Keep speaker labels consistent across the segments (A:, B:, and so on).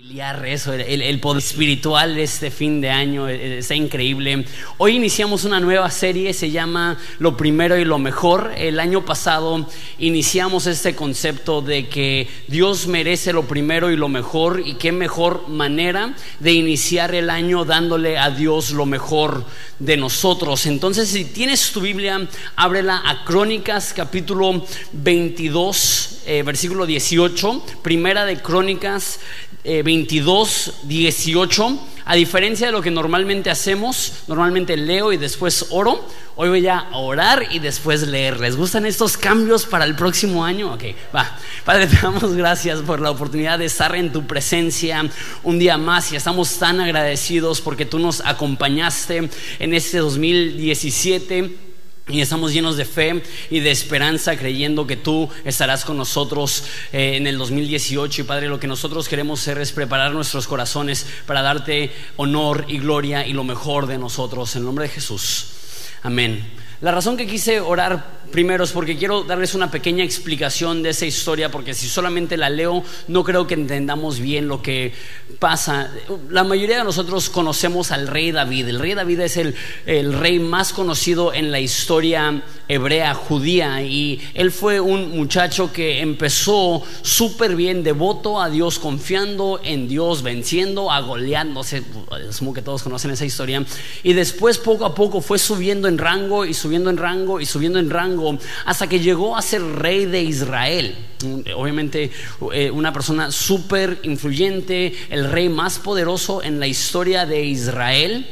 A: El, poder espiritual de este fin de año eh, eh, está increíble. Hoy iniciamos una nueva serie, se llama Lo primero y lo mejor. El año pasado iniciamos este concepto de que Dios merece lo primero y lo mejor y qué mejor manera de iniciar el año dándole a Dios lo mejor de nosotros. Entonces, si tienes tu Biblia, ábrela a Crónicas capítulo 22, eh, versículo 18, primera de Crónicas 22, eh, 18. A diferencia de lo que normalmente hacemos, normalmente leo y después oro. Hoy voy a orar y después leer. ¿Les gustan estos cambios para el próximo año? Ok, va. Padre, te damos gracias por la oportunidad de estar en tu presencia un día más y estamos tan agradecidos porque tú nos acompañaste en este 2017 y estamos llenos de fe y de esperanza creyendo que tú estarás con nosotros eh, en el 2018. Y Padre, lo que nosotros queremos hacer es preparar nuestros corazones para darte honor y gloria y lo mejor de nosotros. En el nombre de Jesús. Amén. La razón que quise orar primero es porque quiero darles una pequeña explicación de esa historia, porque si solamente la leo, no creo que entendamos bien lo que pasa. La mayoría de nosotros conocemos al rey David. El rey David es el, el rey más conocido en la historia hebrea, judía, y él fue un muchacho que empezó súper bien, devoto a Dios, confiando en Dios, venciendo a Goliat, asumo que todos conocen esa historia, y después poco a poco fue subiendo en rango y subiendo en rango y subiendo en rango hasta que llegó a ser rey de Israel. Obviamente eh, una persona súper influyente, el rey más poderoso en la historia de Israel.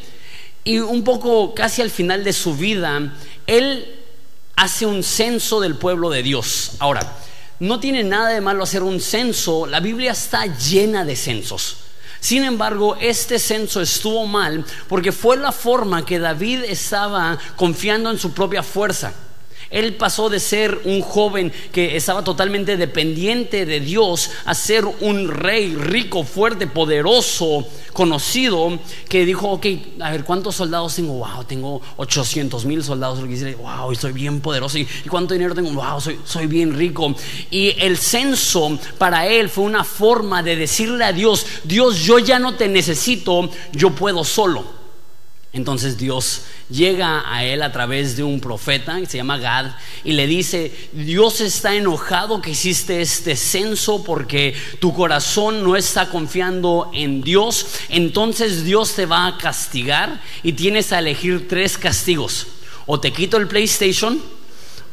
A: Y un poco casi al final de su vida, él hace un censo del pueblo de Dios. Ahora, no tiene nada de malo hacer un censo, la Biblia está llena de censos. Sin embargo, este censo estuvo mal porque fue la forma que David estaba confiando en su propia fuerza. Él pasó de ser un joven que estaba totalmente dependiente de Dios a ser un rey rico, fuerte, poderoso, conocido, que dijo, ok, a ver, ¿cuántos soldados tengo? Wow, tengo 800 mil soldados. Wow, soy bien poderoso. ¿Y cuánto dinero tengo? Wow, soy, soy bien rico. Y el censo para él fue una forma de decirle a Dios, Dios, yo ya no te necesito, yo puedo solo. Entonces Dios llega a él a través de un profeta que se llama Gad y le dice, Dios está enojado que hiciste este censo porque tu corazón no está confiando en Dios, entonces Dios te va a castigar y tienes a elegir tres castigos. O te quito el PlayStation,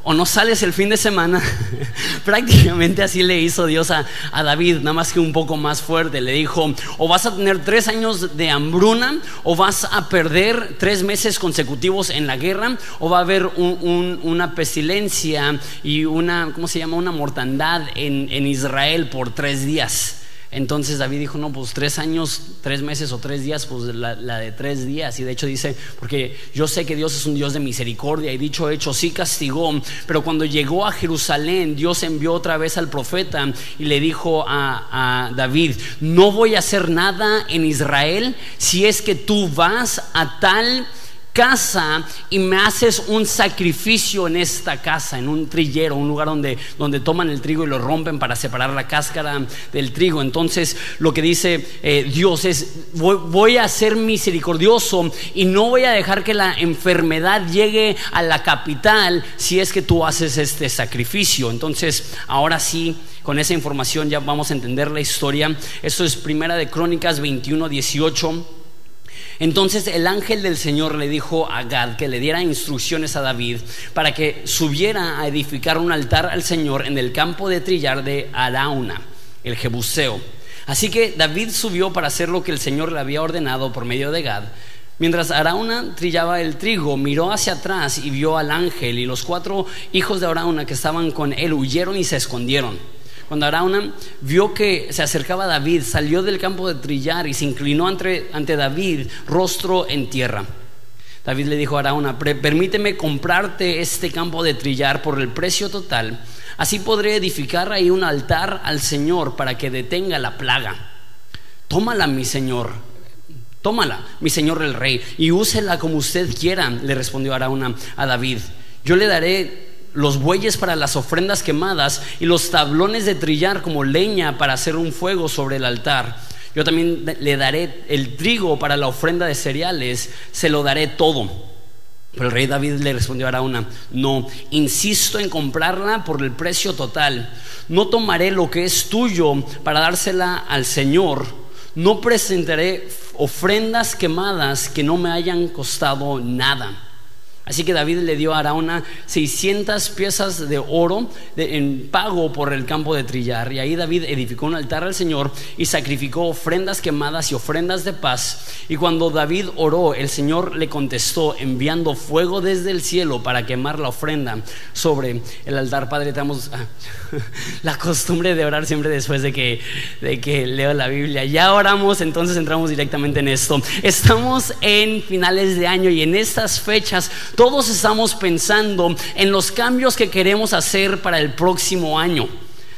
A: o no sales el fin de semana. Prácticamente así le hizo Dios a, David, nada más que un poco más fuerte. Le dijo, o vas a tener tres años de hambruna, o vas a perder tres meses consecutivos en la guerra, o va a haber una pestilencia y una, ¿cómo se llama? Una mortandad en, en Israel por tres días. Entonces David dijo, no, pues tres años, tres meses o tres días, pues la, de tres días. Y de hecho dice, porque yo sé que Dios es un Dios de misericordia y dicho hecho, sí castigó, pero cuando llegó a Jerusalén, Dios envió otra vez al profeta y le dijo a, a David, no voy a hacer nada en Israel si es que tú vas a tal casa y me haces un sacrificio en esta casa, en un trillero, un lugar donde, donde toman el trigo y lo rompen para separar la cáscara del trigo. Entonces lo que dice eh, Dios es, voy, a ser misericordioso y no voy a dejar que la enfermedad llegue a la capital si es que tú haces este sacrificio. Entonces ahora sí. Con esa información ya vamos a entender la historia. Esto es Primera de Crónicas 21, 18. Entonces el ángel del Señor le dijo a Gad que le diera instrucciones a David para que subiera a edificar un altar al Señor en el campo de trillar de Arauna, el Jebuseo. Así que David subió para hacer lo que el Señor le había ordenado por medio de Gad. Mientras Arauna trillaba el trigo, miró hacia atrás y vio al ángel y los cuatro hijos de Arauna que estaban con él huyeron y se escondieron. Cuando Arauna vio que se acercaba David, salió del campo de trillar y se inclinó ante, ante David, rostro en tierra. David le dijo a Arauna, permíteme comprarte este campo de trillar por el precio total, así podré edificar ahí un altar al Señor para que detenga la plaga. Tómala, mi Señor, tómala, mi Señor el Rey, y úsela como usted quiera, le respondió Arauna a David. Yo le daré los bueyes para las ofrendas quemadas y los tablones de trillar como leña para hacer un fuego sobre el altar. Yo también le daré el trigo para la ofrenda de cereales, se lo daré todo. Pero el rey David le respondió a Arauna, no, insisto en comprarla por el precio total. No tomaré lo que es tuyo para dársela al Señor. No presentaré ofrendas quemadas que no me hayan costado nada. Así que David le dio a Arauna 600 piezas de oro en pago por el campo de trillar. Y ahí David edificó un altar al Señor y sacrificó ofrendas quemadas y ofrendas de paz. Y cuando David oró, el Señor le contestó enviando fuego desde el cielo para quemar la ofrenda sobre el altar. Padre, tenemos ah, la costumbre de orar siempre después de que, de que leo la Biblia. Ya oramos, entonces entramos directamente en esto. Estamos en finales de año y en estas fechas todos estamos pensando en los cambios que queremos hacer para el próximo año.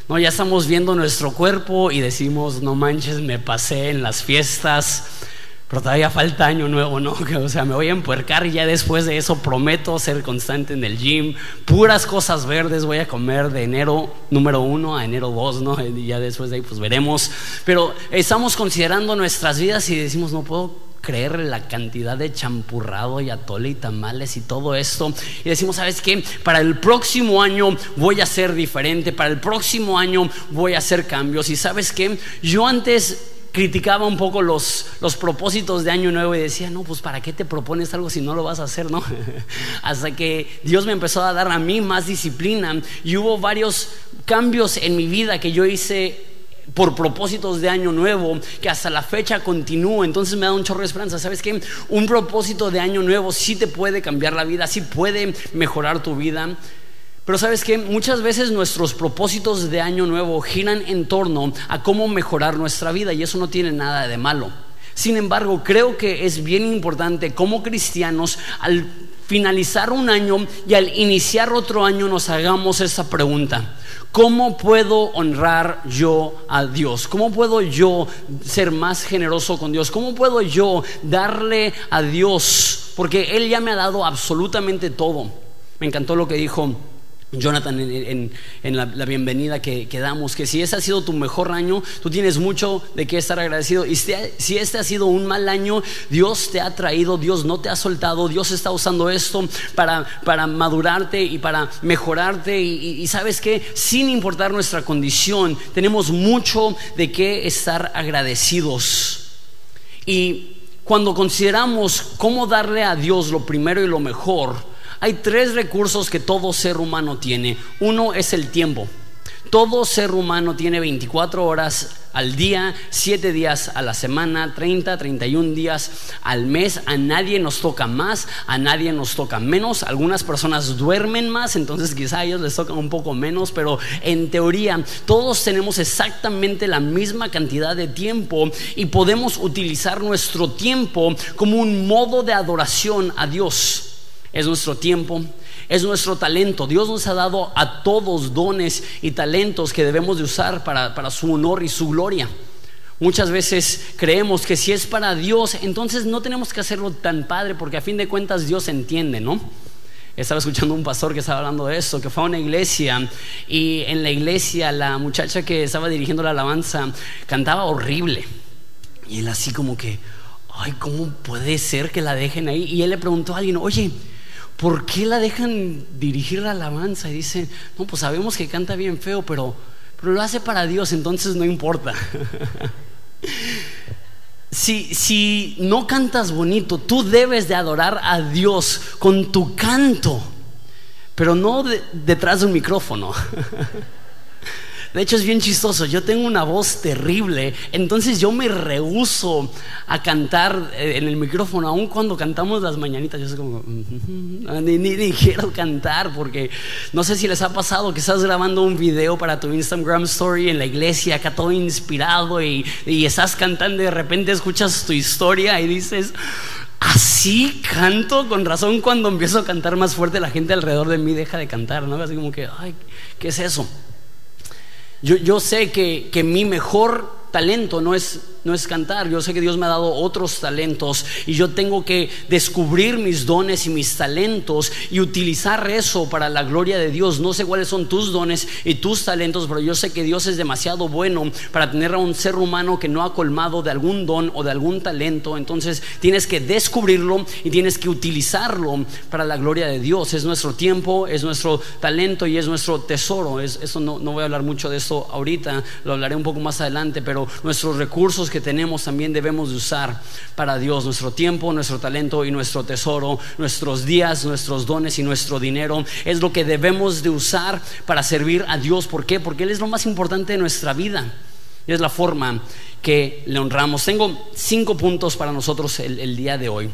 A: No, ya estamos viendo nuestro cuerpo y decimos, no manches, me pasé en las fiestas, pero todavía falta año nuevo, ¿no? O sea, me voy a empuercar y ya después de eso prometo ser constante en el gym, puras cosas verdes voy a comer de enero número uno a enero dos, ¿no? Y ya después de ahí pues veremos. Pero estamos considerando nuestras vidas y decimos, no puedo creer la cantidad de champurrado y atole y tamales y todo esto. Y decimos, ¿sabes qué? Para el próximo año voy a ser diferente, para el próximo año voy a hacer cambios. Y sabes qué? Yo antes criticaba un poco los, los propósitos de año nuevo y decía, no, pues ¿para qué te propones algo si no lo vas a hacer, no? Hasta que Dios me empezó a dar a mí más disciplina y hubo varios cambios en mi vida que yo hice por propósitos de año nuevo que hasta la fecha continúa. Entonces me da un chorro de esperanza. ¿Sabes qué? Un propósito de año nuevo sí te puede cambiar la vida, sí puede mejorar tu vida. Pero sabes qué? Muchas veces nuestros propósitos de año nuevo giran en torno a cómo mejorar nuestra vida y eso no tiene nada de malo. Sin embargo, creo que es bien importante como cristianos al finalizar un año y al iniciar otro año nos hagamos esa pregunta. ¿Cómo puedo honrar yo a Dios? ¿Cómo puedo yo ser más generoso con Dios? ¿Cómo puedo yo darle a Dios? Porque Él ya me ha dado absolutamente todo. Me encantó lo que dijo Jonathan en, la, bienvenida que, damos, que si ese ha sido tu mejor año, tú tienes mucho de qué estar agradecido. Y si, este ha sido un mal año, Dios te ha traído, Dios no te ha soltado, Dios está usando esto para, madurarte y para mejorarte. Y, y sabes que sin importar nuestra condición, tenemos mucho de qué estar agradecidos. Y cuando consideramos cómo darle a Dios lo primero y lo mejor, hay tres recursos que todo ser humano tiene. Uno es el tiempo. Todo ser humano tiene 24 horas al día, 7 días a la semana, 30, 31 días al mes. A nadie nos toca más, a nadie nos toca menos. Algunas personas duermen más, entonces quizá a ellos les toca un poco menos, pero en teoría todos tenemos exactamente la misma cantidad de tiempo y podemos utilizar nuestro tiempo como un modo de adoración a Dios es nuestro tiempo, es nuestro talento. Dios nos ha dado a todos dones y talentos que debemos de usar para, su honor y su gloria. Muchas veces creemos que si es para Dios, entonces no tenemos que hacerlo tan padre porque a fin de cuentas Dios entiende, ¿no? Estaba escuchando un pastor que estaba hablando de eso, que fue a una iglesia y en la iglesia la muchacha que estaba dirigiendo la alabanza cantaba horrible. Y él así como que, ay, ¿cómo puede ser que la dejen ahí? Y él le preguntó a alguien, oye, ¿por qué la dejan dirigir la alabanza? Y dicen, no, pues sabemos que canta bien feo, pero, pero lo hace para Dios, entonces no importa. si, si no cantas bonito, tú debes de adorar a Dios con tu canto, pero no detrás de un micrófono. De hecho, es bien chistoso. Yo tengo una voz terrible. Entonces yo me rehuso a cantar eh, en el micrófono. Aun cuando cantamos las mañanitas, yo soy como... Ni, ni, quiero cantar porque no sé si les ha pasado que estás grabando un video para tu Instagram Story en la iglesia, acá todo inspirado y, y estás cantando y de repente escuchas tu historia y dices... Así canto, con razón cuando empiezo a cantar más fuerte la gente alrededor de mí deja de cantar, ¿no? Así como que, ay, ¿qué es eso? Yo, sé que, mi mejor talento no es no es cantar. Yo sé que Dios me ha dado otros talentos y yo tengo que descubrir mis dones y mis talentos y utilizar eso para la gloria de Dios. No sé cuáles son tus dones y tus talentos, pero yo sé que Dios es demasiado bueno para tener a un ser humano que no ha colmado de algún don o de algún talento. Entonces tienes que descubrirlo y tienes que utilizarlo para la gloria de Dios. Es nuestro tiempo, es nuestro talento y es nuestro tesoro. Es, eso no, no voy a hablar mucho de esto ahorita, lo hablaré un poco más adelante, pero nuestros recursos que tenemos también debemos de usar para Dios, nuestro tiempo, nuestro talento y nuestro tesoro, nuestros días, nuestros dones y nuestro dinero, es lo que debemos de usar para servir a Dios. ¿Por qué? Porque Él es lo más importante de nuestra vida. Y es la forma que le honramos. Tengo cinco puntos para nosotros el, el día de hoy.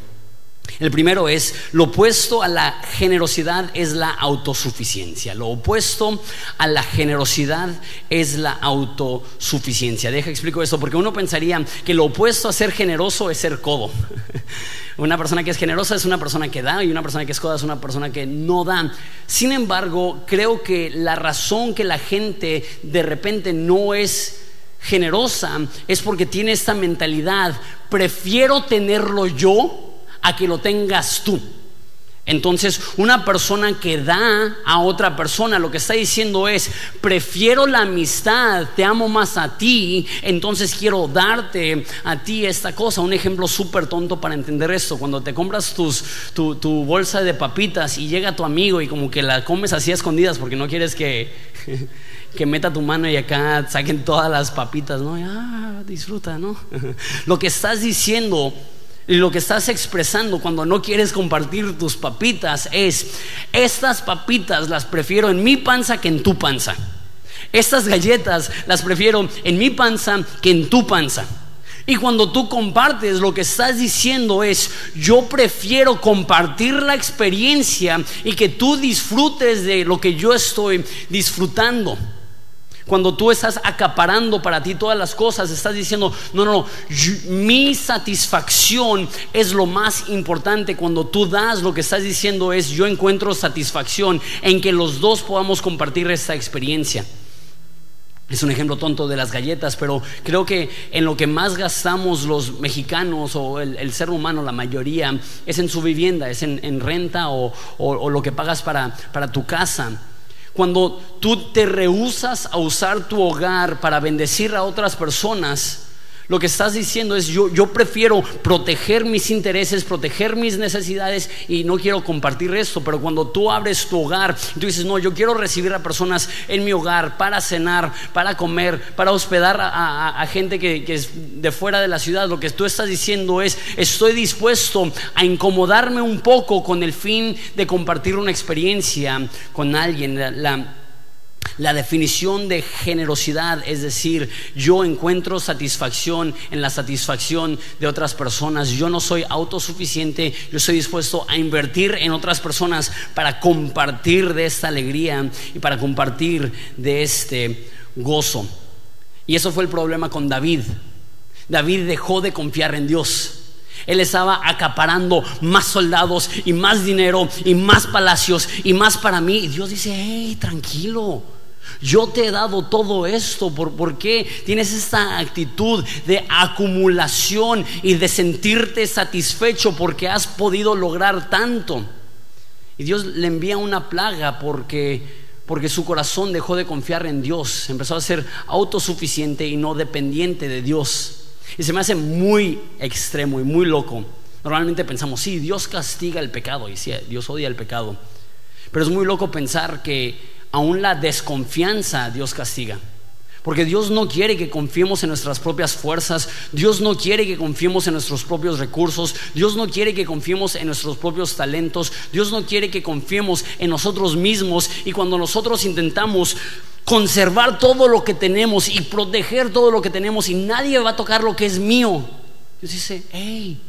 A: El primero es, lo opuesto a la generosidad es la autosuficiencia. Lo opuesto a la generosidad es la autosuficiencia. Deja explico esto, porque uno pensaría que lo opuesto a ser generoso es ser codo. Una persona que es generosa es una persona que da y una persona que es coda es una persona que no da. Sin embargo, creo que la razón que la gente de repente no es generosa es porque tiene esta mentalidad, prefiero tenerlo yo a que lo tengas tú. Entonces, una persona que da a otra persona lo que está diciendo es, prefiero la amistad, te amo más a ti, entonces quiero darte a ti esta cosa. Un ejemplo súper tonto para entender esto, cuando te compras tus, tu, bolsa de papitas y llega tu amigo y como que la comes así a escondidas porque no quieres que, que meta tu mano y acá saquen todas las papitas, ¿no? ah, disfruta, ¿no? Lo que estás diciendo y lo que estás expresando cuando no quieres compartir tus papitas es, estas papitas las prefiero en mi panza que en tu panza. Estas galletas las prefiero en mi panza que en tu panza. Y cuando tú compartes, lo que estás diciendo es, yo prefiero compartir la experiencia y que tú disfrutes de lo que yo estoy disfrutando. Cuando tú estás acaparando para ti todas las cosas, estás diciendo, no, no, no, mi satisfacción es lo más importante. Cuando tú das, lo que estás diciendo es, yo encuentro satisfacción en que los dos podamos compartir esta experiencia. Es un ejemplo tonto de las galletas, pero creo que en lo que más gastamos los mexicanos o el, ser humano, la mayoría, es en su vivienda, es en, renta o, lo que pagas para tu casa. Cuando tú te rehusas a usar tu hogar para bendecir a otras personas, lo que estás diciendo es yo, yo prefiero proteger mis intereses, proteger mis necesidades y no quiero compartir esto. Pero cuando tú abres tu hogar, tú dices, no, yo quiero recibir a personas en mi hogar para cenar, para comer, para hospedar a, gente que, que, es de fuera de la ciudad. Lo que tú estás diciendo es, estoy dispuesto a incomodarme un poco con el fin de compartir una experiencia con alguien. la definición de generosidad es decir, yo encuentro satisfacción en la satisfacción de otras personas. Yo no soy autosuficiente, yo estoy dispuesto a invertir en otras personas para compartir de esta alegría y para compartir de este gozo. Y eso fue el problema con David. David dejó de confiar en Dios. Él estaba acaparando más soldados y más dinero y más palacios y más para mí. Y Dios dice, hey, tranquilo. Yo te he dado todo esto. ¿Por, ¿Por qué tienes esta actitud de acumulación y de sentirte satisfecho porque has podido lograr tanto? Y Dios le envía una plaga porque porque su corazón dejó de confiar en Dios, empezó a ser autosuficiente y no dependiente de Dios. Y se me hace muy extremo y muy loco. Normalmente pensamos, sí, Dios castiga el pecado y sí, Dios odia el pecado. Pero es muy loco pensar que aún la desconfianza Dios castiga. Porque Dios no quiere que confiemos en nuestras propias fuerzas, Dios no quiere que confiemos en nuestros propios recursos, Dios no quiere que confiemos en nuestros propios talentos, Dios no quiere que confiemos en nosotros mismos y cuando nosotros intentamos conservar todo lo que tenemos y proteger todo lo que tenemos y nadie va a tocar lo que es mío. Dios dice, hey,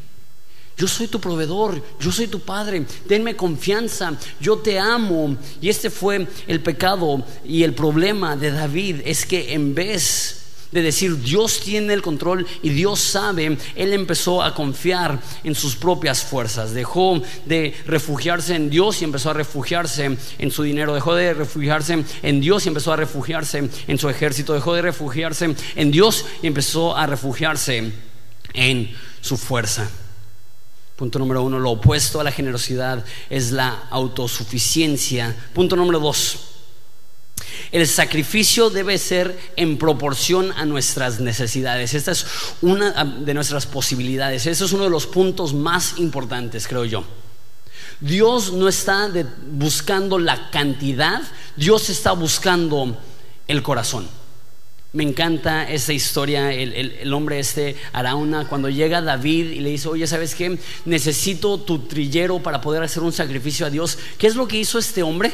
A: yo soy tu proveedor, yo soy tu padre, denme confianza, yo te amo. Y este fue el pecado y el problema de David, es que en vez de decir Dios tiene el control y Dios sabe, él empezó a confiar en sus propias fuerzas, dejó de refugiarse en Dios y empezó a refugiarse en su dinero, dejó de refugiarse en Dios y empezó a refugiarse en su ejército, dejó de refugiarse en Dios y empezó a refugiarse en su fuerza. Punto número uno, lo opuesto a la generosidad es la autosuficiencia. Punto número dos, el sacrificio debe ser en proporción a nuestras necesidades. Esta es una de nuestras posibilidades. Ese es uno de los puntos más importantes, creo yo. Dios no está buscando la cantidad, Dios está buscando el corazón. Me encanta esa historia, el, hombre este, Arauna, cuando llega David y le dice, oye, ¿sabes qué? Necesito tu trillero para poder hacer un sacrificio a Dios. ¿Qué es lo que hizo este hombre?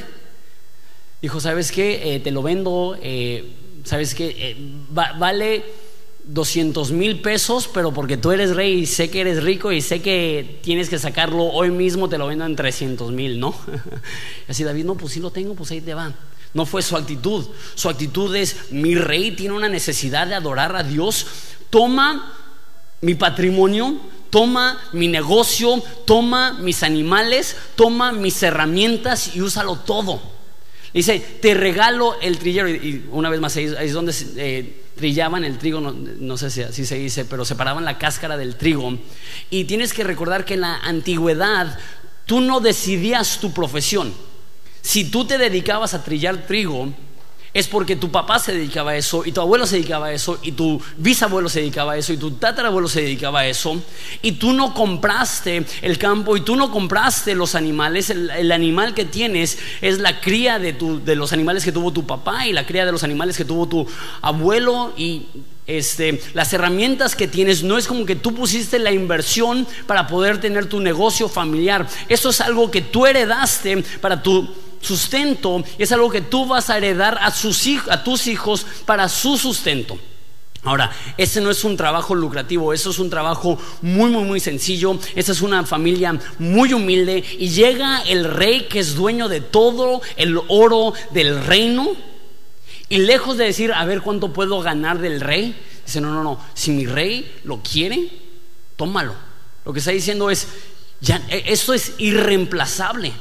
A: Dijo, ¿sabes qué? Eh, te lo vendo, eh, ¿sabes qué? Eh, vale 200 mil pesos, pero porque tú eres rey y sé que eres rico y sé que tienes que sacarlo hoy mismo, te lo vendo en 300 mil, ¿no? Así David, no, pues sí lo tengo, pues ahí te va. No fue su actitud. Su actitud es, mi rey tiene una necesidad de adorar a Dios. Toma mi patrimonio, toma mi negocio, toma mis animales, toma mis herramientas y úsalo todo. Dice, te regalo el trillero. Y una vez más, ahí es donde eh, trillaban el trigo, no, sé si así se dice, pero separaban la cáscara del trigo. Y tienes que recordar que en la antigüedad tú no decidías tu profesión. Si tú te dedicabas a trillar trigo, es porque tu papá se dedicaba a eso y tu abuelo se dedicaba a eso y tu bisabuelo se dedicaba a eso y tu tatarabuelo se dedicaba a eso y tú no compraste el campo y tú no compraste los animales, el, animal que tienes es la cría de, de los animales que tuvo tu papá y la cría de los animales que tuvo tu abuelo y este, las herramientas que tienes no es como que tú pusiste la inversión para poder tener tu negocio familiar. Eso es algo que tú heredaste para tu sustento es algo que tú vas a heredar a, sus, a tus hijos para su sustento. Ahora, ese no es un trabajo lucrativo, eso es un trabajo muy, muy, muy sencillo. Esa es una familia muy humilde y llega el rey que es dueño de todo el oro del reino. Y lejos de decir, a ver cuánto puedo ganar del rey, dice, no, no, no, si mi rey lo quiere, tómalo. Lo que está diciendo es, ya, e, esto es irreemplazable.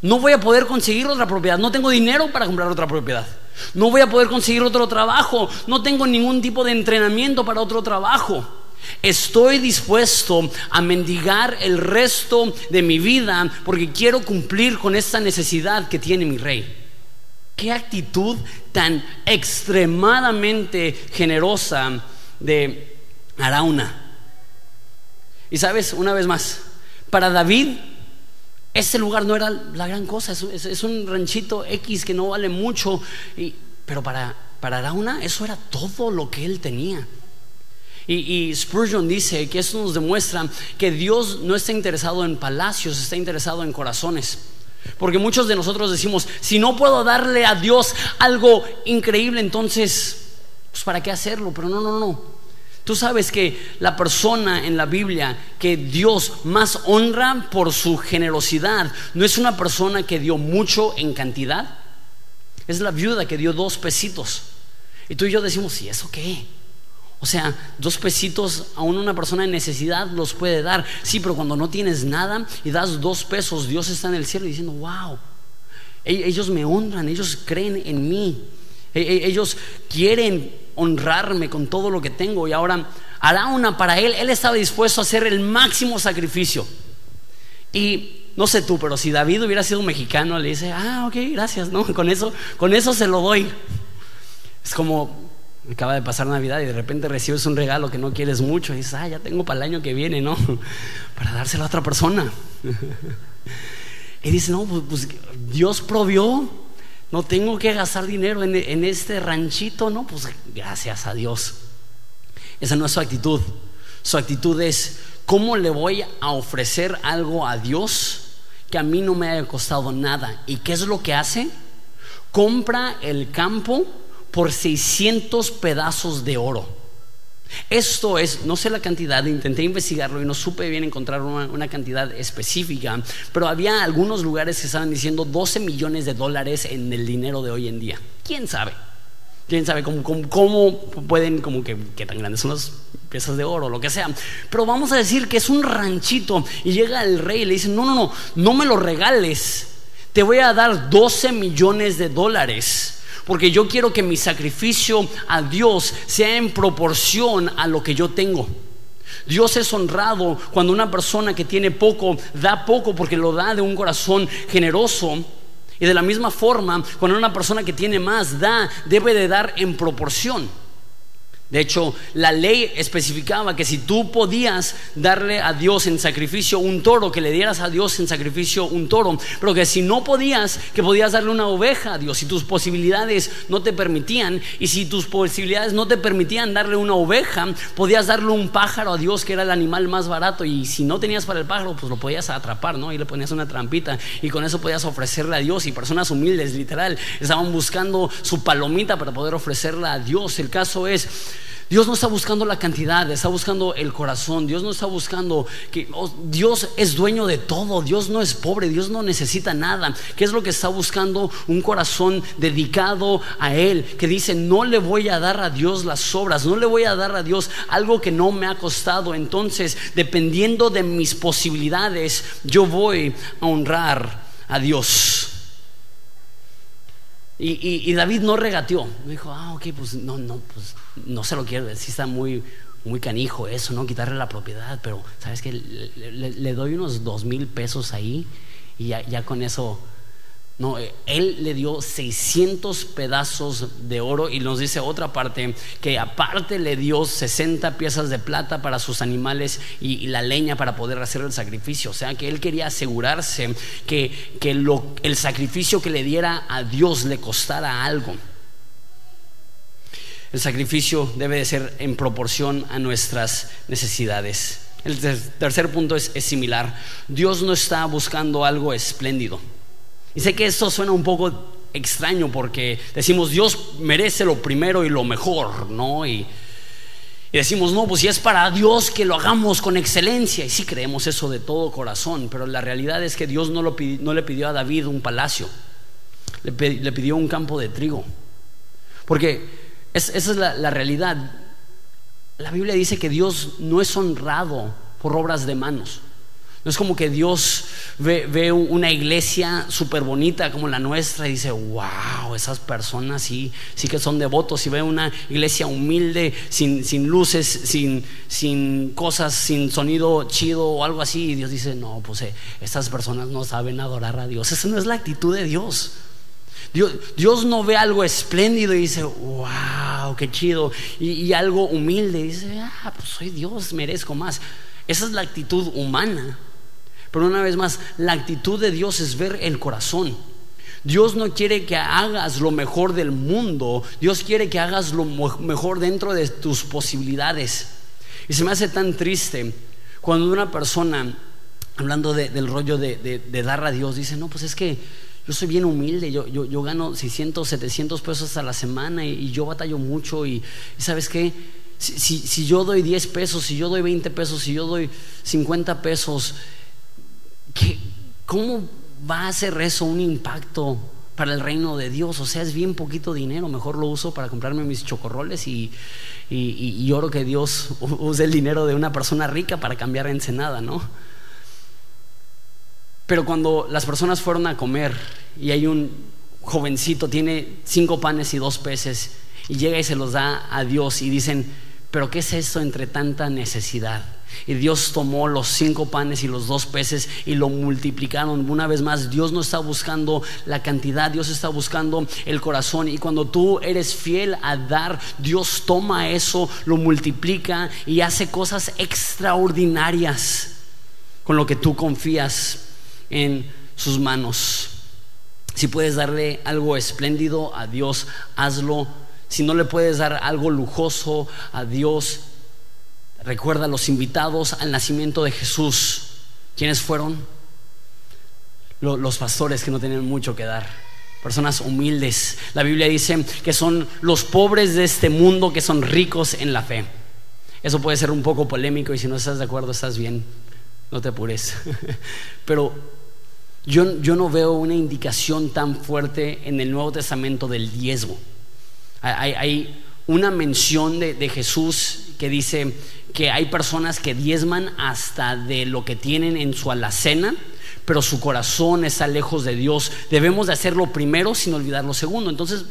A: No voy a poder conseguir otra propiedad. No tengo dinero para comprar otra propiedad. No voy a poder conseguir otro trabajo. No tengo ningún tipo de entrenamiento para otro trabajo. Estoy dispuesto a mendigar el resto de mi vida porque quiero cumplir con esta necesidad que tiene mi rey. Qué actitud tan extremadamente generosa de Arauna. Y sabes, una vez más, para David ese lugar no era la gran cosa, es, un ranchito X que no vale mucho, pero para, para Arauna eso era todo lo que él tenía. Y, Spurgeon dice que eso nos demuestra que Dios no está interesado en palacios, está interesado en corazones. Porque muchos de nosotros decimos, si no puedo darle a Dios algo increíble, entonces, pues ¿para qué hacerlo? Pero no, no, no. Tú sabes que la persona en la Biblia que Dios más honra por su generosidad no es una persona que dio mucho en cantidad. Es la viuda que dio dos pesitos. Y tú y yo decimos, ¿y eso qué? O sea, dos pesitos a una persona en necesidad los puede dar. Sí, pero cuando no tienes nada y das dos pesos, Dios está en el cielo diciendo, wow, e-, ellos me honran, ellos creen en mí, e-, e-, ellos quieren honrarme con todo lo que tengo y ahora hará una para él. Él estaba dispuesto a hacer el máximo sacrificio. Y no sé tú, pero si David hubiera sido mexicano, le dice, ah, ok, gracias, ¿no? Con eso, con eso se lo doy. Es como, acaba de pasar Navidad y de repente recibes un regalo que no quieres mucho y dices, ah, ya tengo para el año que viene, ¿no? Para dárselo a otra persona. Y dice, no, pues, pues Dios provió. No tengo que gastar dinero en, este ranchito, no, pues gracias a Dios. Esa no es su actitud. Su actitud es, ¿cómo le voy a ofrecer algo a Dios que a mí no me haya costado nada? ¿Y qué es lo que hace? Compra el campo por 600 pedazos de oro. Esto es, no sé la cantidad, intenté investigarlo y no supe bien encontrar una, cantidad específica, pero había algunos lugares que estaban diciendo 12 millones de dólares en el dinero de hoy en día. ¿Quién sabe? quién sabe cómo, cómo, pueden, como que, qué tan grandes son las piezas de oro, lo que sea. Pero vamos a decir que es un ranchito y llega el rey y le dice, no, no, no, no me lo regales, te voy a dar 12 millones de dólares. Porque yo quiero que mi sacrificio a Dios sea en proporción a lo que yo tengo. Dios es honrado cuando una persona que tiene poco da poco porque lo da de un corazón generoso. Y de la misma forma, cuando una persona que tiene más da, debe de dar en proporción. De hecho, la ley especificaba que si tú podías darle a Dios en sacrificio un toro, que le dieras a Dios en sacrificio un toro, pero que si no podías, que podías darle una oveja a Dios, si tus posibilidades no te permitían, y si tus posibilidades no te permitían darle una oveja, podías darle un pájaro a Dios, que era el animal más barato, y si no tenías para el pájaro, pues lo podías atrapar, ¿no? Y le ponías una trampita, y con eso podías ofrecerle a Dios, y personas humildes, literal, estaban buscando su palomita para poder ofrecerla a Dios. El caso es Dios no está buscando la cantidad, está buscando el corazón. Dios no está buscando que oh, Dios es dueño de todo. Dios no es pobre, Dios no necesita nada. ¿Qué es lo que está buscando? Un corazón dedicado a Él, que dice, no le voy a dar a Dios las obras, no le voy a dar a Dios algo que no me ha costado. Entonces, dependiendo de mis posibilidades, yo voy a honrar a Dios. Y, David no regateó. Dijo, ah, ok, pues no, no, pues no se lo quiero decir, está muy, muy canijo eso, ¿no? Quitarle la propiedad, pero ¿sabes qué? Le, doy unos dos mil pesos ahí y ya con eso no, eh, él le dio 600 pedazos de oro y nos dice otra parte que aparte le dio 60 piezas de plata para sus animales y, la leña para poder hacer el sacrificio. O sea que él quería asegurarse que, que lo, el sacrificio que le diera a Dios le costara algo. El sacrificio debe de ser en proporción a nuestras necesidades. El tercer punto es similar. Dios no está buscando algo espléndido. Y sé que esto suena un poco extraño porque decimos Dios merece lo primero y lo mejor, ¿no? Y, decimos, no, pues si es para Dios que lo hagamos con excelencia. Y sí creemos eso de todo corazón, pero la realidad es que Dios no, no le pidió a David un palacio, le, pidió un campo de trigo. Porque esa es la realidad. La Biblia dice que Dios no es honrado por obras de manos. No es como que Dios ve, una iglesia súper bonita como la nuestra y dice, wow, esas personas sí, sí que son devotos. Y ve una iglesia humilde, sin, sin luces, sin, sin, cosas, sin sonido chido o algo así. Y Dios dice, no, pues eh, estas personas no saben adorar a Dios. Esa no es la actitud de Dios. Dios, Dios, no ve algo espléndido y dice, wow, qué chido. Y, y, algo humilde y dice, ah, pues soy Dios, merezco más. Esa es la actitud humana. Pero una vez más, la actitud de Dios es ver el corazón. Dios no quiere que hagas lo mejor del mundo, Dios quiere que hagas lo mejor dentro de tus posibilidades. Y se me hace tan triste cuando una persona, hablando del rollo de, dar a Dios, dice, no, pues es que yo soy bien humilde, yo, gano 600, 700 pesos a la semana y, yo batallo mucho y, ¿sabes qué? Si, si, yo doy 10 pesos, si yo doy 20 pesos, si yo doy 50 pesos, ¿cómo va a hacer eso un impacto para el reino de Dios? O sea, es bien poquito dinero, mejor lo uso para comprarme mis chocorroles y, y, oro que Dios use el dinero de una persona rica para cambiar a Ensenada, ¿no? Pero cuando las personas fueron a comer y hay un jovencito, tiene cinco panes y dos peces, y llega y se los da a Dios y dicen, pero ¿qué es esto entre tanta necesidad? Y Dios tomó los cinco panes y los dos peces y lo multiplicaron. Una vez más, Dios no está buscando la cantidad, Dios está buscando el corazón. Y cuando tú eres fiel a dar, Dios toma eso, lo multiplica y hace cosas extraordinarias con lo que tú confías en sus manos. Si puedes darle algo espléndido a Dios, hazlo. Si no le puedes dar algo lujoso a Dios, Recuerda los invitados al nacimiento de Jesús. ¿Quiénes fueron? Los pastores que no tenían mucho que dar. Personas humildes. La Biblia dice que son los pobres de este mundo que son ricos en la fe. Eso puede ser un poco polémico y si no estás de acuerdo estás bien. No te apures. Pero yo, yo no veo una indicación tan fuerte en el Nuevo Testamento del diezmo. Hay, una mención de, de Jesús que dice que hay personas que diezman hasta de lo que tienen en su alacena pero su corazón está lejos de Dios. Debemos de hacerlo primero sin olvidar lo segundo. Entonces,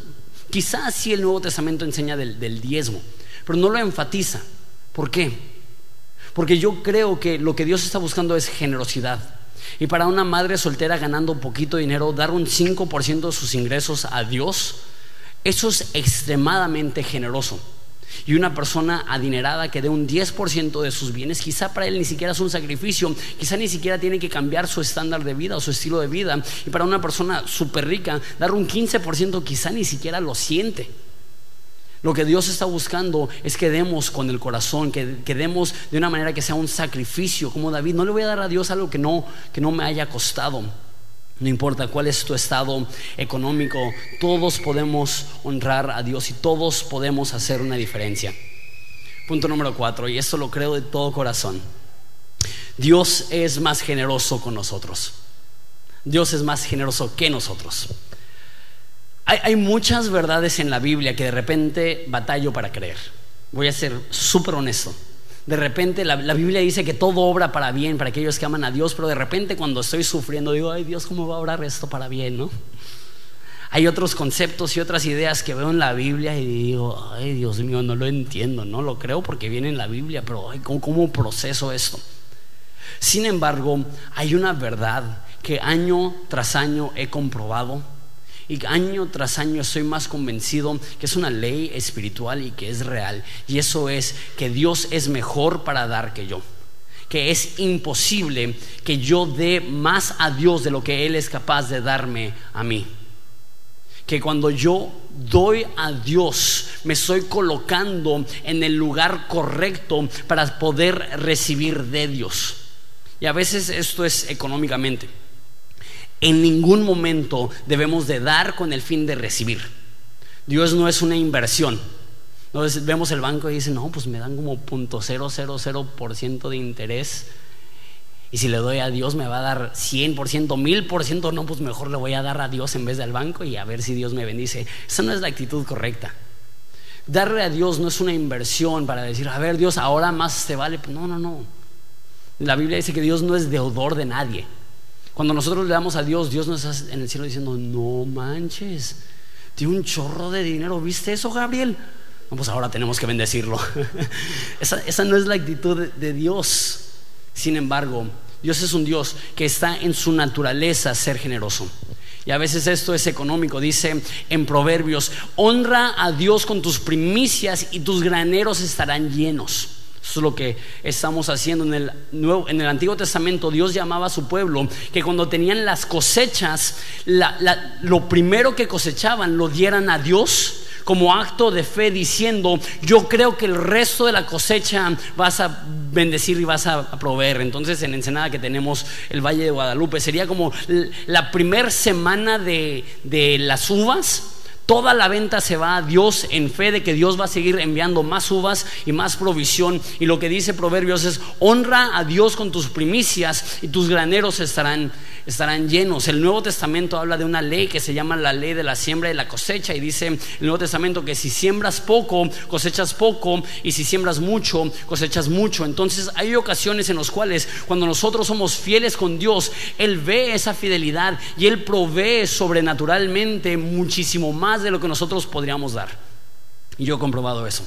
A: quizás sí el Nuevo Testamento enseña del, del diezmo, pero no lo enfatiza. ¿Por qué? Porque yo creo que lo que Dios está buscando es generosidad. Y para una madre soltera ganando poquito dinero, dar un 5% de sus ingresos a Dios, eso es extremadamente generoso. Y una persona adinerada que dé un 10% de sus bienes, quizá para él ni siquiera es un sacrificio, quizá ni siquiera tiene que cambiar su estándar de vida o su estilo de vida. Y para una persona súper rica, dar un 15% quizá ni siquiera lo siente. Lo que Dios está buscando es que demos con el corazón, que, demos de una manera que sea un sacrificio, como David. No le voy a dar a Dios algo que no, que no me haya costado. No importa cuál es tu estado económico, todos podemos honrar a Dios y todos podemos hacer una diferencia. Punto número cuatro, y esto lo creo de todo corazón. Dios es más generoso con nosotros. Dios es más generoso que nosotros. Hay, hay muchas verdades en la Biblia que de repente batallo para creer. Voy a ser súper honesto de repente la, Biblia dice que todo obra para bien para aquellos que aman a Dios, pero de repente cuando estoy sufriendo digo, ay Dios, ¿cómo va a obrar esto para bien? ¿no? Hay otros conceptos y otras ideas que veo en la Biblia y digo, ay Dios mío, no lo entiendo, no lo creo porque viene en la Biblia, pero ay, ¿cómo, cómo proceso esto? Sin embargo, hay una verdad que año tras año he comprobado y año tras año estoy más convencido que es una ley espiritual y que es real. Y eso es que Dios es mejor para dar que yo. Que es imposible que yo dé más a Dios de lo que Él es capaz de darme a mí. Que cuando yo doy a Dios, me estoy colocando en el lugar correcto para poder recibir de Dios. Y a veces esto es económicamente. En ningún momento debemos de dar con el fin de recibir. Dios no es una inversión. Entonces vemos el banco y dice, no, pues me dan como .000% de interés. Y si le doy a Dios me va a dar 100%, 1000%, no, pues mejor le voy a dar a Dios en vez del banco y a ver si Dios me bendice. Esa no es la actitud correcta. Darle a Dios no es una inversión para decir, a ver Dios, ahora más te vale. No, no, no. La Biblia dice que Dios no es deudor de nadie. Cuando nosotros le damos a Dios, Dios nos está en el cielo diciendo, no manches, tiene un chorro de dinero, ¿viste eso, Gabriel? No, pues ahora tenemos que bendecirlo. esa, no es la actitud de Dios. Sin embargo, Dios es un Dios que está en su naturaleza ser generoso. Y a veces esto es económico. Dice en Proverbios, honra a Dios con tus primicias y tus graneros estarán llenos. Eso es lo que estamos haciendo en el, Nuevo, en el Antiguo Testamento. Dios llamaba a su pueblo que cuando tenían las cosechas, lo primero que cosechaban lo dieran a Dios como acto de fe diciendo, yo creo que el resto de la cosecha vas a bendecir y vas a proveer. Entonces en Ensenada que tenemos el Valle de Guadalupe, sería como la primera semana de, de las uvas Toda la venta se va a Dios en fe de que Dios va a seguir enviando más uvas y más provisión. Y lo que dice Proverbios es, honra a Dios con tus primicias y tus graneros estarán, estarán llenos. El Nuevo Testamento habla de una ley que se llama la ley de la siembra y la cosecha. Y dice el Nuevo Testamento que si siembras poco, cosechas poco. Y si siembras mucho, cosechas mucho. Entonces hay ocasiones en las cuales cuando nosotros somos fieles con Dios, Él ve esa fidelidad y Él provee sobrenaturalmente muchísimo más de lo que nosotros podríamos dar. Y yo he comprobado eso.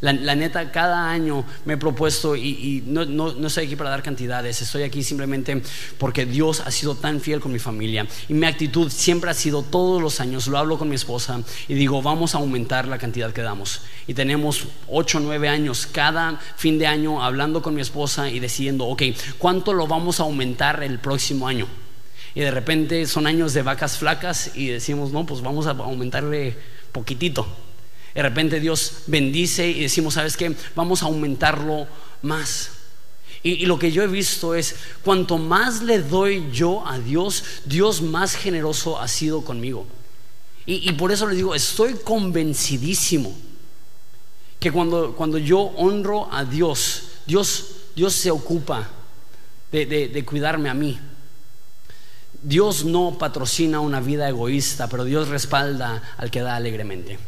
A: La, neta, cada año me he propuesto y, no, no, no, estoy aquí para dar cantidades, estoy aquí simplemente porque Dios ha sido tan fiel con mi familia y mi actitud siempre ha sido todos los años, lo hablo con mi esposa y digo, vamos a aumentar la cantidad que damos. Y tenemos 8 o 9 años cada fin de año hablando con mi esposa y decidiendo, ok, ¿cuánto lo vamos a aumentar el próximo año? y de repente son años de vacas flacas y decimos, no, pues vamos a aumentarle poquitito. De repente Dios bendice y decimos, ¿sabes qué? Vamos a aumentarlo más. Y, lo que yo he visto es, cuanto más le doy yo a Dios, Dios más generoso ha sido conmigo. Y, por eso le digo, estoy convencidísimo que cuando, cuando yo honro a Dios, Dios, Dios se ocupa de cuidarme a mí. Dios no patrocina una vida egoísta, pero Dios respalda al que da alegremente.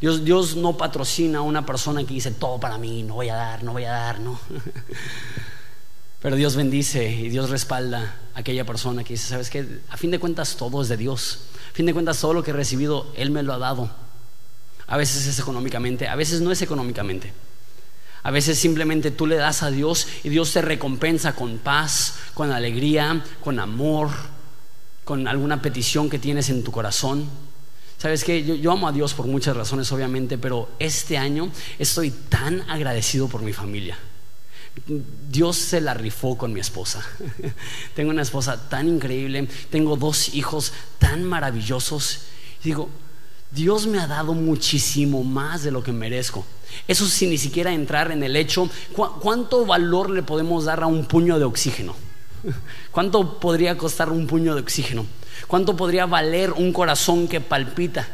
A: Dios, Dios no patrocina a una persona que dice todo para mí, no voy a dar, no voy a dar, no. Pero Dios bendice y Dios respalda a aquella persona que dice, ¿sabes qué? A fin de cuentas todo es de Dios. A fin de cuentas todo lo que he recibido, Él me lo ha dado. A veces es económicamente, a veces no es económicamente. A veces simplemente tú le das a Dios y Dios te recompensa con paz, con alegría, con amor, con alguna petición que tienes en tu corazón. Sabes que yo, amo a Dios por muchas razones, obviamente, pero este año estoy tan agradecido por mi familia. Dios se la rifó con mi esposa. tengo una esposa tan increíble, tengo dos hijos tan maravillosos. digo, Dios me ha dado muchísimo más de lo que merezco. Eso sin ni siquiera entrar en el hecho, ¿cuánto valor le podemos dar a un puño de oxígeno? ¿Cuánto podría costar un puño de oxígeno? ¿Cuánto podría valer un corazón que palpita?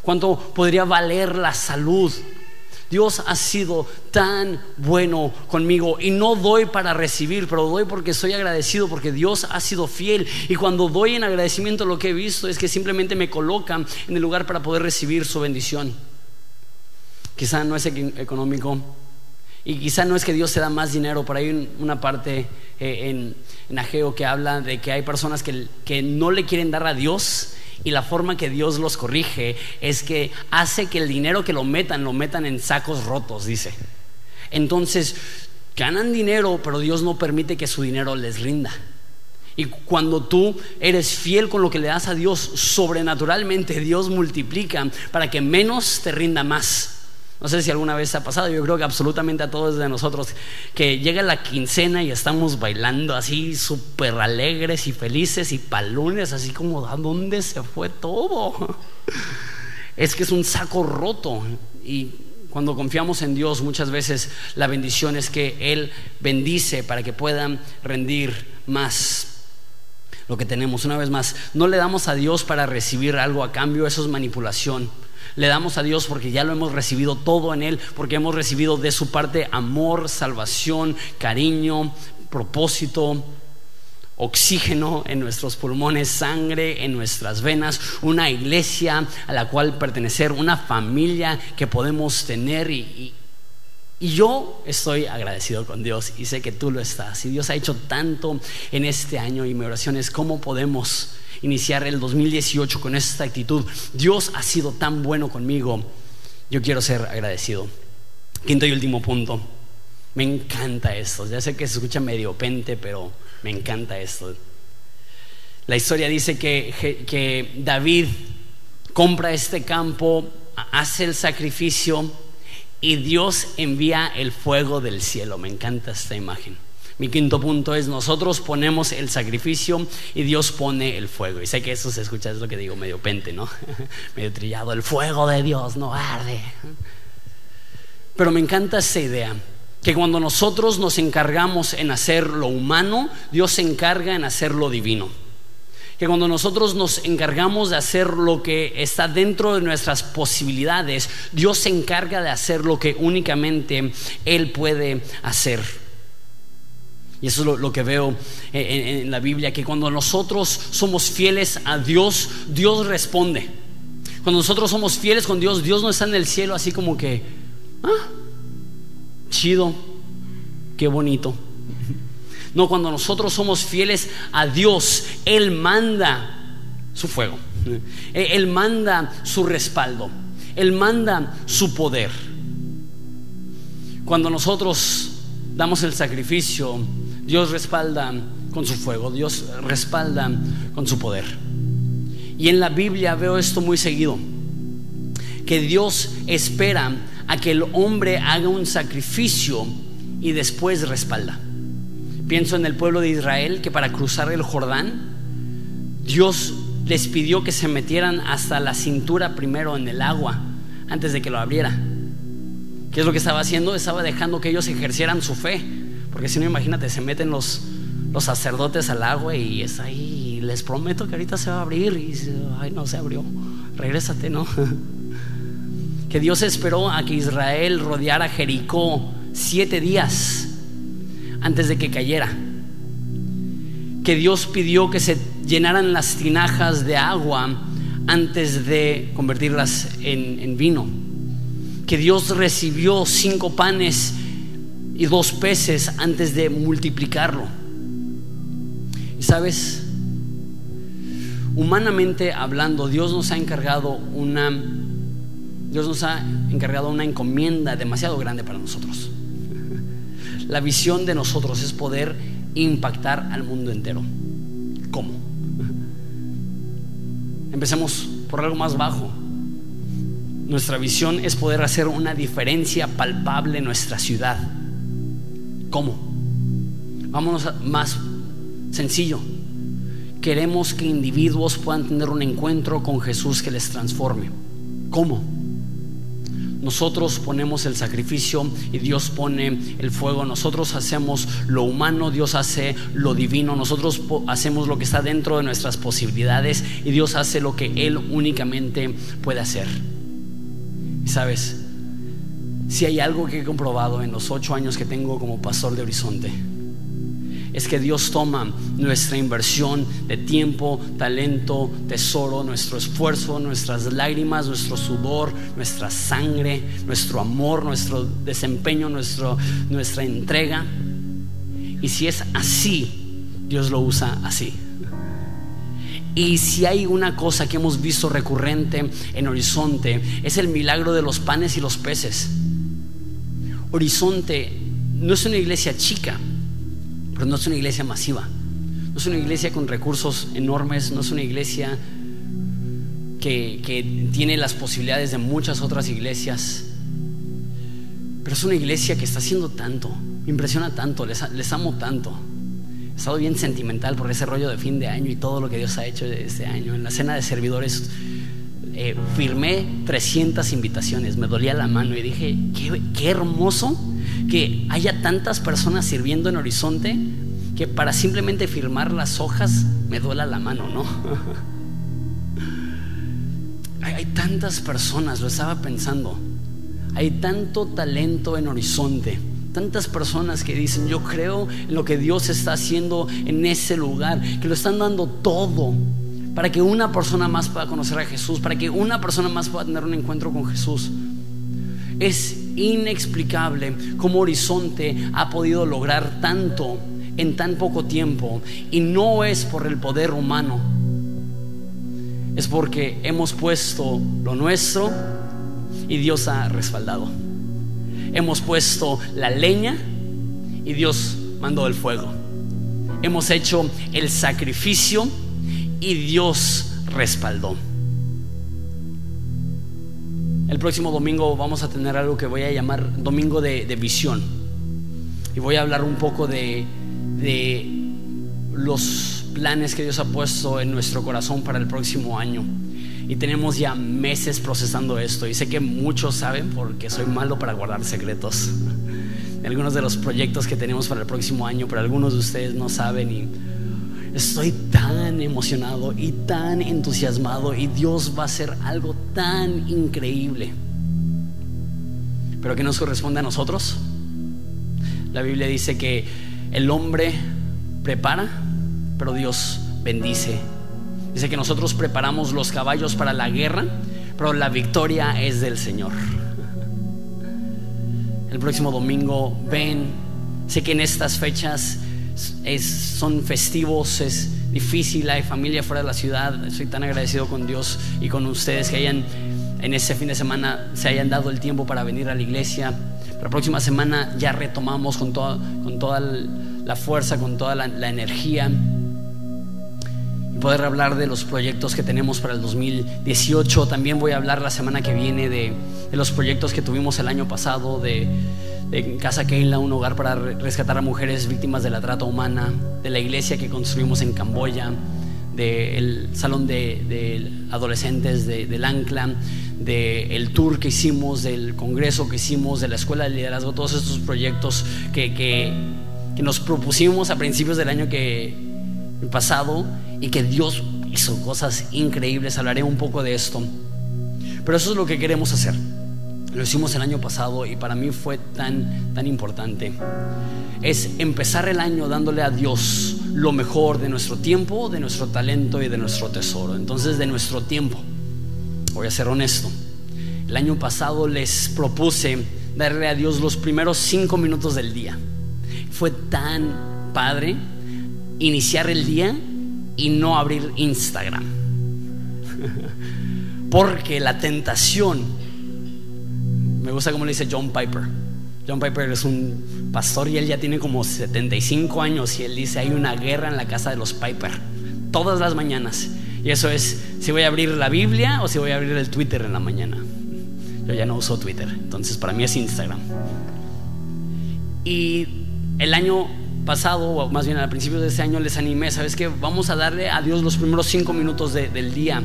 A: ¿Cuánto podría valer la salud? Dios ha sido tan bueno conmigo y no doy para recibir, pero doy porque soy agradecido, porque Dios ha sido fiel. Y cuando doy en agradecimiento lo que he visto es que simplemente me colocan en el lugar para poder recibir su bendición. Quizá no es económico, y quizá no es que Dios te da más dinero, por ahí una parte eh, en, en, Ageo que habla de que hay personas que, que, no le quieren dar a Dios y la forma que Dios los corrige es que hace que el dinero que lo metan, lo metan en sacos rotos, dice. Entonces, ganan dinero, pero Dios no permite que su dinero les rinda. Y cuando tú eres fiel con lo que le das a Dios, sobrenaturalmente Dios multiplica para que menos te rinda más. No sé si alguna vez ha pasado, yo creo que absolutamente a todos de nosotros, que llega la quincena y estamos bailando así súper alegres y felices y palones, así como, ¿a dónde se fue todo? Es que es un saco roto y cuando confiamos en Dios muchas veces la bendición es que Él bendice para que puedan rendir más lo que tenemos. Una vez más, no le damos a Dios para recibir algo a cambio, eso es manipulación. Le damos a Dios porque ya lo hemos recibido todo en Él, porque hemos recibido de su parte amor, salvación, cariño, propósito, oxígeno en nuestros pulmones, sangre en nuestras venas, una iglesia a la cual pertenecer, una familia que podemos tener y, y yo estoy agradecido con Dios y sé que tú lo estás. Y Dios ha hecho tanto en este año y mi oración es cómo podemos iniciar el 2018 con esta actitud. Dios ha sido tan bueno conmigo. Yo quiero ser agradecido. Quinto y último punto. Me encanta esto. Ya sé que se escucha medio pente, pero me encanta esto. La historia dice que, que David compra este campo, hace el sacrificio y Dios envía el fuego del cielo. Me encanta esta imagen. Mi quinto punto es, nosotros ponemos el sacrificio y Dios pone el fuego. Y sé que eso se escucha, es lo que digo, medio pente, ¿no? medio trillado, el fuego de Dios no arde. Pero me encanta esa idea, que cuando nosotros nos encargamos en hacer lo humano, Dios se encarga en hacer lo divino. Que cuando nosotros nos encargamos de hacer lo que está dentro de nuestras posibilidades, Dios se encarga de hacer lo que únicamente Él puede hacer. Y eso es lo, que veo en, la Biblia, que cuando nosotros somos fieles a Dios, Dios responde. Cuando nosotros somos fieles con Dios, Dios no está en el cielo así como que, ah, chido, qué bonito. No, cuando nosotros somos fieles a Dios, Él manda su fuego, Él manda su respaldo, Él manda su poder. Cuando nosotros damos el sacrificio, Dios respalda con su fuego, Dios respalda con su poder. Y en la Biblia veo esto muy seguido, que Dios espera a que el hombre haga un sacrificio y después respalda. Pienso en el pueblo de Israel que para cruzar el Jordán, Dios les pidió que se metieran hasta la cintura primero en el agua antes de que lo abriera. ¿Qué es lo que estaba haciendo? Estaba dejando que ellos ejercieran su fe porque si no, imagínate, se meten los, los sacerdotes al agua y es ahí, les prometo que ahorita se va a abrir y ay, no se abrió, regrésate, ¿no? que Dios esperó a que Israel rodeara Jericó siete días antes de que cayera. Que Dios pidió que se llenaran las tinajas de agua antes de convertirlas en, en vino que Dios recibió cinco panes y dos peces antes de multiplicarlo. Y sabes, humanamente hablando, Dios nos ha encargado una Dios nos ha encargado una encomienda demasiado grande para nosotros. La visión de nosotros es poder impactar al mundo entero. ¿Cómo? Empecemos por algo más bajo. Nuestra visión es poder hacer una diferencia palpable en nuestra ciudad. ¿Cómo? Vámonos más sencillo. Queremos que individuos puedan tener un encuentro con Jesús que les transforme. ¿Cómo? Nosotros ponemos el sacrificio y Dios pone el fuego. Nosotros hacemos lo humano, Dios hace lo divino. Nosotros hacemos lo que está dentro de nuestras posibilidades y Dios hace lo que Él únicamente puede hacer. Sabes, si hay algo que he comprobado en los ocho años que tengo como pastor de Horizonte, es que Dios toma nuestra inversión de tiempo, talento, tesoro, nuestro esfuerzo, nuestras lágrimas, nuestro sudor, nuestra sangre, nuestro amor, nuestro desempeño, nuestro, nuestra entrega. Y si es así, Dios lo usa así. Y si hay una cosa que hemos visto recurrente en Horizonte, es el milagro de los panes y los peces. Horizonte no es una iglesia chica, pero no es una iglesia masiva. No es una iglesia con recursos enormes, no es una iglesia que, tiene las posibilidades de muchas otras iglesias. Pero es una iglesia que está haciendo tanto, me impresiona tanto, les, amo tanto. He estado bien sentimental por ese rollo de fin de año y todo lo que Dios ha hecho este año. En la cena de servidores eh, firmé 300 invitaciones, me dolía la mano y dije, qué, qué hermoso que haya tantas personas sirviendo en Horizonte que para simplemente firmar las hojas me duela la mano, ¿no? hay, tantas personas, lo estaba pensando, hay tanto talento en Horizonte. Tantas personas que dicen, yo creo en lo que Dios está haciendo en ese lugar, que lo están dando todo para que una persona más pueda conocer a Jesús, para que una persona más pueda tener un encuentro con Jesús. Es inexplicable cómo Horizonte ha podido lograr tanto en tan poco tiempo. Y no es por el poder humano, es porque hemos puesto lo nuestro y Dios ha respaldado. Hemos puesto la leña y Dios mandó el fuego. Hemos hecho el sacrificio y Dios respaldó. El próximo domingo vamos a tener algo que voy a llamar Domingo de, Visión. Y voy a hablar un poco de, de los planes que Dios ha puesto en nuestro corazón para el próximo año. Y tenemos ya meses procesando esto. Y sé que muchos saben porque soy malo para guardar secretos. De algunos de los proyectos que tenemos para el próximo año, pero algunos de ustedes no saben. Y estoy tan emocionado y tan entusiasmado. Y Dios va a hacer algo tan increíble. Pero ¿qué nos corresponde a nosotros? La Biblia dice que el hombre prepara, pero Dios bendice. Dice que nosotros preparamos los caballos para la guerra, pero la victoria es del Señor. El próximo domingo ven, sé que en estas fechas son festivos, es difícil, hay familia fuera de la ciudad. Estoy tan agradecido con Dios y con ustedes que hayan en ese fin de semana se hayan dado el tiempo para venir a la iglesia. La próxima semana ya retomamos con toda, con toda la fuerza, con toda la, energía y poder hablar de los proyectos que tenemos para el 2018. También voy a hablar la semana que viene de, de los proyectos que tuvimos el año pasado, de de Casa Keila, un hogar para rescatar a mujeres víctimas de la trata humana, de la iglesia que construimos en Camboya, del salón de, adolescentes del Ancla, del tour que hicimos, del congreso que hicimos, de la escuela de liderazgo, todos estos proyectos que, que, que nos propusimos a principios del año que, pasado y que Dios hizo cosas increíbles. Hablaré un poco de esto. Pero eso es lo que queremos hacer. Lo hicimos el año pasado y para mí fue tan, tan importante. Es empezar el año dándole a Dios lo mejor de nuestro tiempo, de nuestro talento y de nuestro tesoro. Entonces, de nuestro tiempo, voy a ser honesto. el año pasado les propuse darle a Dios los primeros cinco minutos del día. Fue tan padre iniciar el día y no abrir Instagram. Porque la tentación, me gusta como le dice John Piper. John Piper es un pastor y él ya tiene como 75 años y él dice, hay una guerra en la casa de los Piper, todas las mañanas. Y eso es si voy a abrir la Biblia o si voy a abrir el Twitter en la mañana. Yo ya no uso Twitter, entonces para mí es Instagram. Y el año pasado, o más bien al principio de este año, les animé, ¿sabes qué? Vamos a darle a Dios los primeros cinco minutos del día.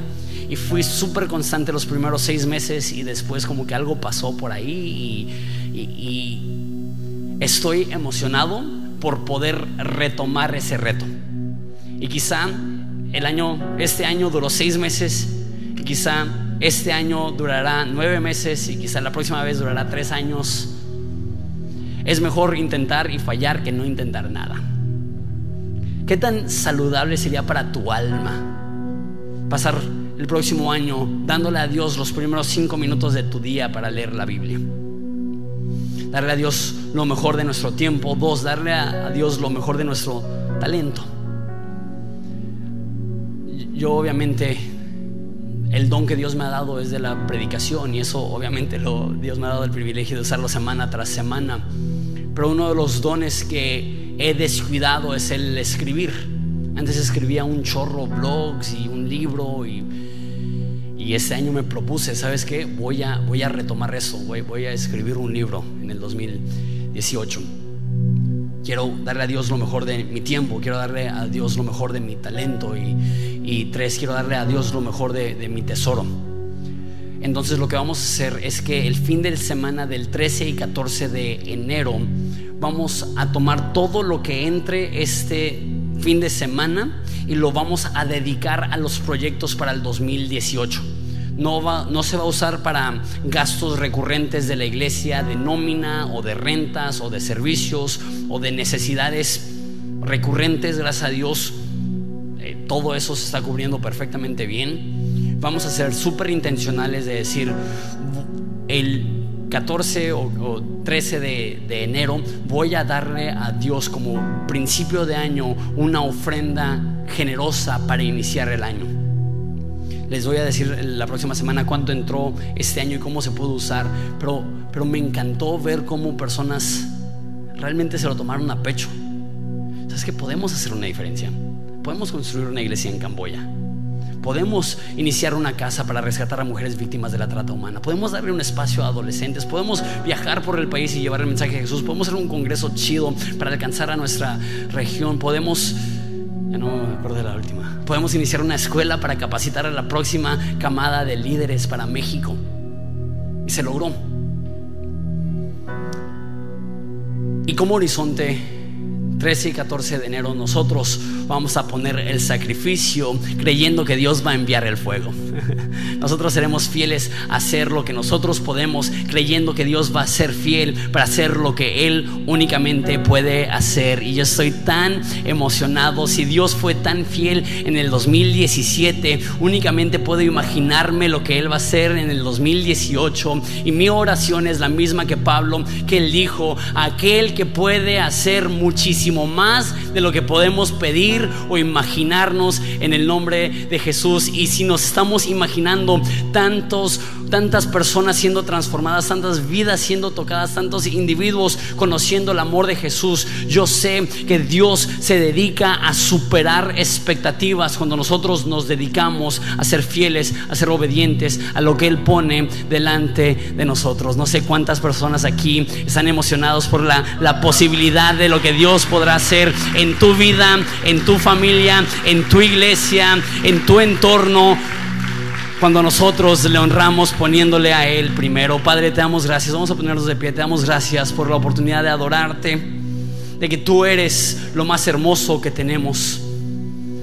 A: Y fui súper constante los primeros seis meses y después como que algo pasó por ahí y estoy emocionado por poder retomar ese reto. Y quizá el año, este año duró seis meses, y quizá este año durará nueve meses y quizá la próxima vez durará tres años. Es mejor intentar y fallar que no intentar nada. ¿Qué tan saludable sería para tu alma pasar el próximo año dándole a Dios los primeros cinco minutos de tu día para leer la Biblia? Darle a Dios lo mejor de nuestro tiempo. Dos, darle a Dios lo mejor de nuestro talento. Yo obviamente el don que Dios me ha dado es de la predicación y eso obviamente lo, Dios me ha dado el privilegio de usarlo semana tras semana. Pero uno de los dones que he descuidado es el escribir. Antes escribía un chorro blogs y un libro y, y este año me propuse, ¿sabes qué? Voy a, voy a retomar eso, voy, voy a escribir un libro en el 2018. Quiero darle a Dios lo mejor de mi tiempo, quiero darle a Dios lo mejor de mi talento y, tres, quiero darle a Dios lo mejor de, de mi tesoro. Entonces lo que vamos a hacer es que el fin de semana del 13 y 14 de enero vamos a tomar todo lo que entre este fin de semana y lo vamos a dedicar a los proyectos para el 2018 no, se va a usar para gastos recurrentes de la iglesia, de nómina o de rentas o de servicios o de necesidades recurrentes, gracias a Dios. Eh, todo eso se está cubriendo perfectamente bien. Vamos a ser súper intencionales de decir, el 14 o, 13 de, enero voy a darle a Dios como principio de año una ofrenda generosa para iniciar el año. Les voy a decir la próxima semana cuánto entró este año y cómo se pudo usar, pero, pero me encantó ver cómo personas realmente se lo tomaron a pecho. ¿Sabes que podemos hacer una diferencia? Podemos construir una iglesia en Camboya. Podemos iniciar una casa para rescatar a mujeres víctimas de la trata humana. Podemos darle un espacio a adolescentes. Podemos viajar por el país y llevar el mensaje de Jesús. Podemos hacer un congreso chido para alcanzar a nuestra región. Podemos ya no me acuerdo de la última. Podemos iniciar una escuela para capacitar a la próxima camada de líderes para México. Y se logró. Y como horizonte 13 y 14 de enero nosotros vamos a poner el sacrificio creyendo que Dios va a enviar el fuego. Nosotros seremos fieles a hacer lo que nosotros podemos creyendo que Dios va a ser fiel para hacer lo que Él únicamente puede hacer. Y yo estoy tan emocionado. Si Dios fue tan fiel en el 2017, únicamente puedo imaginarme lo que Él va a hacer en el 2018. Y mi oración es la misma que Pablo, que Él dijo, aquel que puede hacer muchísimo más de lo que podemos pedir o imaginarnos en el nombre de Jesús. Y si nos estamos imaginando tantos, tantas personas siendo transformadas, tantas vidas siendo tocadas, tantos individuos conociendo el amor de Jesús, yo sé que Dios se dedica a superar expectativas cuando nosotros nos dedicamos a ser fieles, a ser obedientes a lo que Él pone delante de nosotros. No sé cuántas personas aquí están emocionados por la, la posibilidad de lo que Dios puede podrá hacer en tu vida, en tu familia, en tu iglesia, en tu entorno. Cuando nosotros le honramos poniéndole a Él primero. Padre, te damos gracias. Vamos a ponernos de pie. Te damos gracias por la oportunidad de adorarte. De que tú eres lo más hermoso que tenemos.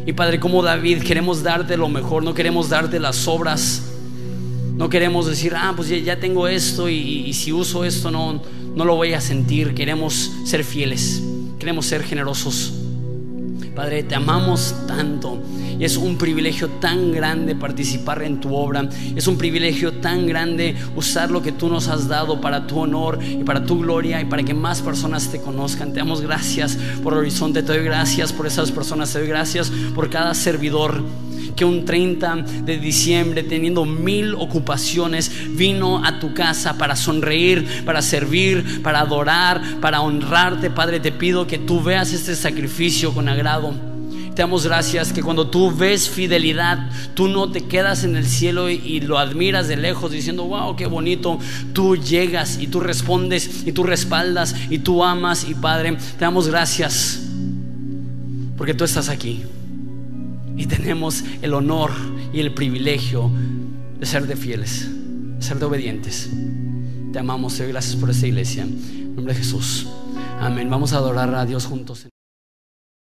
A: Y Padre, como David, queremos darte lo mejor. No queremos darte las obras. No queremos decir, ah, pues ya, tengo esto y, y, si uso esto no, no lo voy a sentir. Queremos ser fieles. Queremos ser generosos. Padre, te amamos tanto y es un privilegio tan grande participar en tu obra. Es un privilegio tan grande usar lo que tú nos has dado para tu honor y para tu gloria y para que más personas te conozcan. Te damos gracias por Horizonte, te doy gracias por esas personas, te doy gracias por cada servidor que un 30 de diciembre, teniendo mil ocupaciones, vino a tu casa para sonreír, para servir, para adorar, para honrarte. Padre, te pido que tú veas este sacrificio con agrado. Te damos gracias que cuando tú ves fidelidad, tú no te quedas en el cielo y, lo admiras de lejos diciendo, wow, qué bonito. Tú llegas y tú respondes y tú respaldas y tú amas. Y Padre, te damos gracias porque tú estás aquí. Y tenemos el honor y el privilegio de ser de fieles, de ser de obedientes. Te amamos, y gracias por esta iglesia. En nombre de Jesús. Amén. Vamos a adorar a Dios juntos.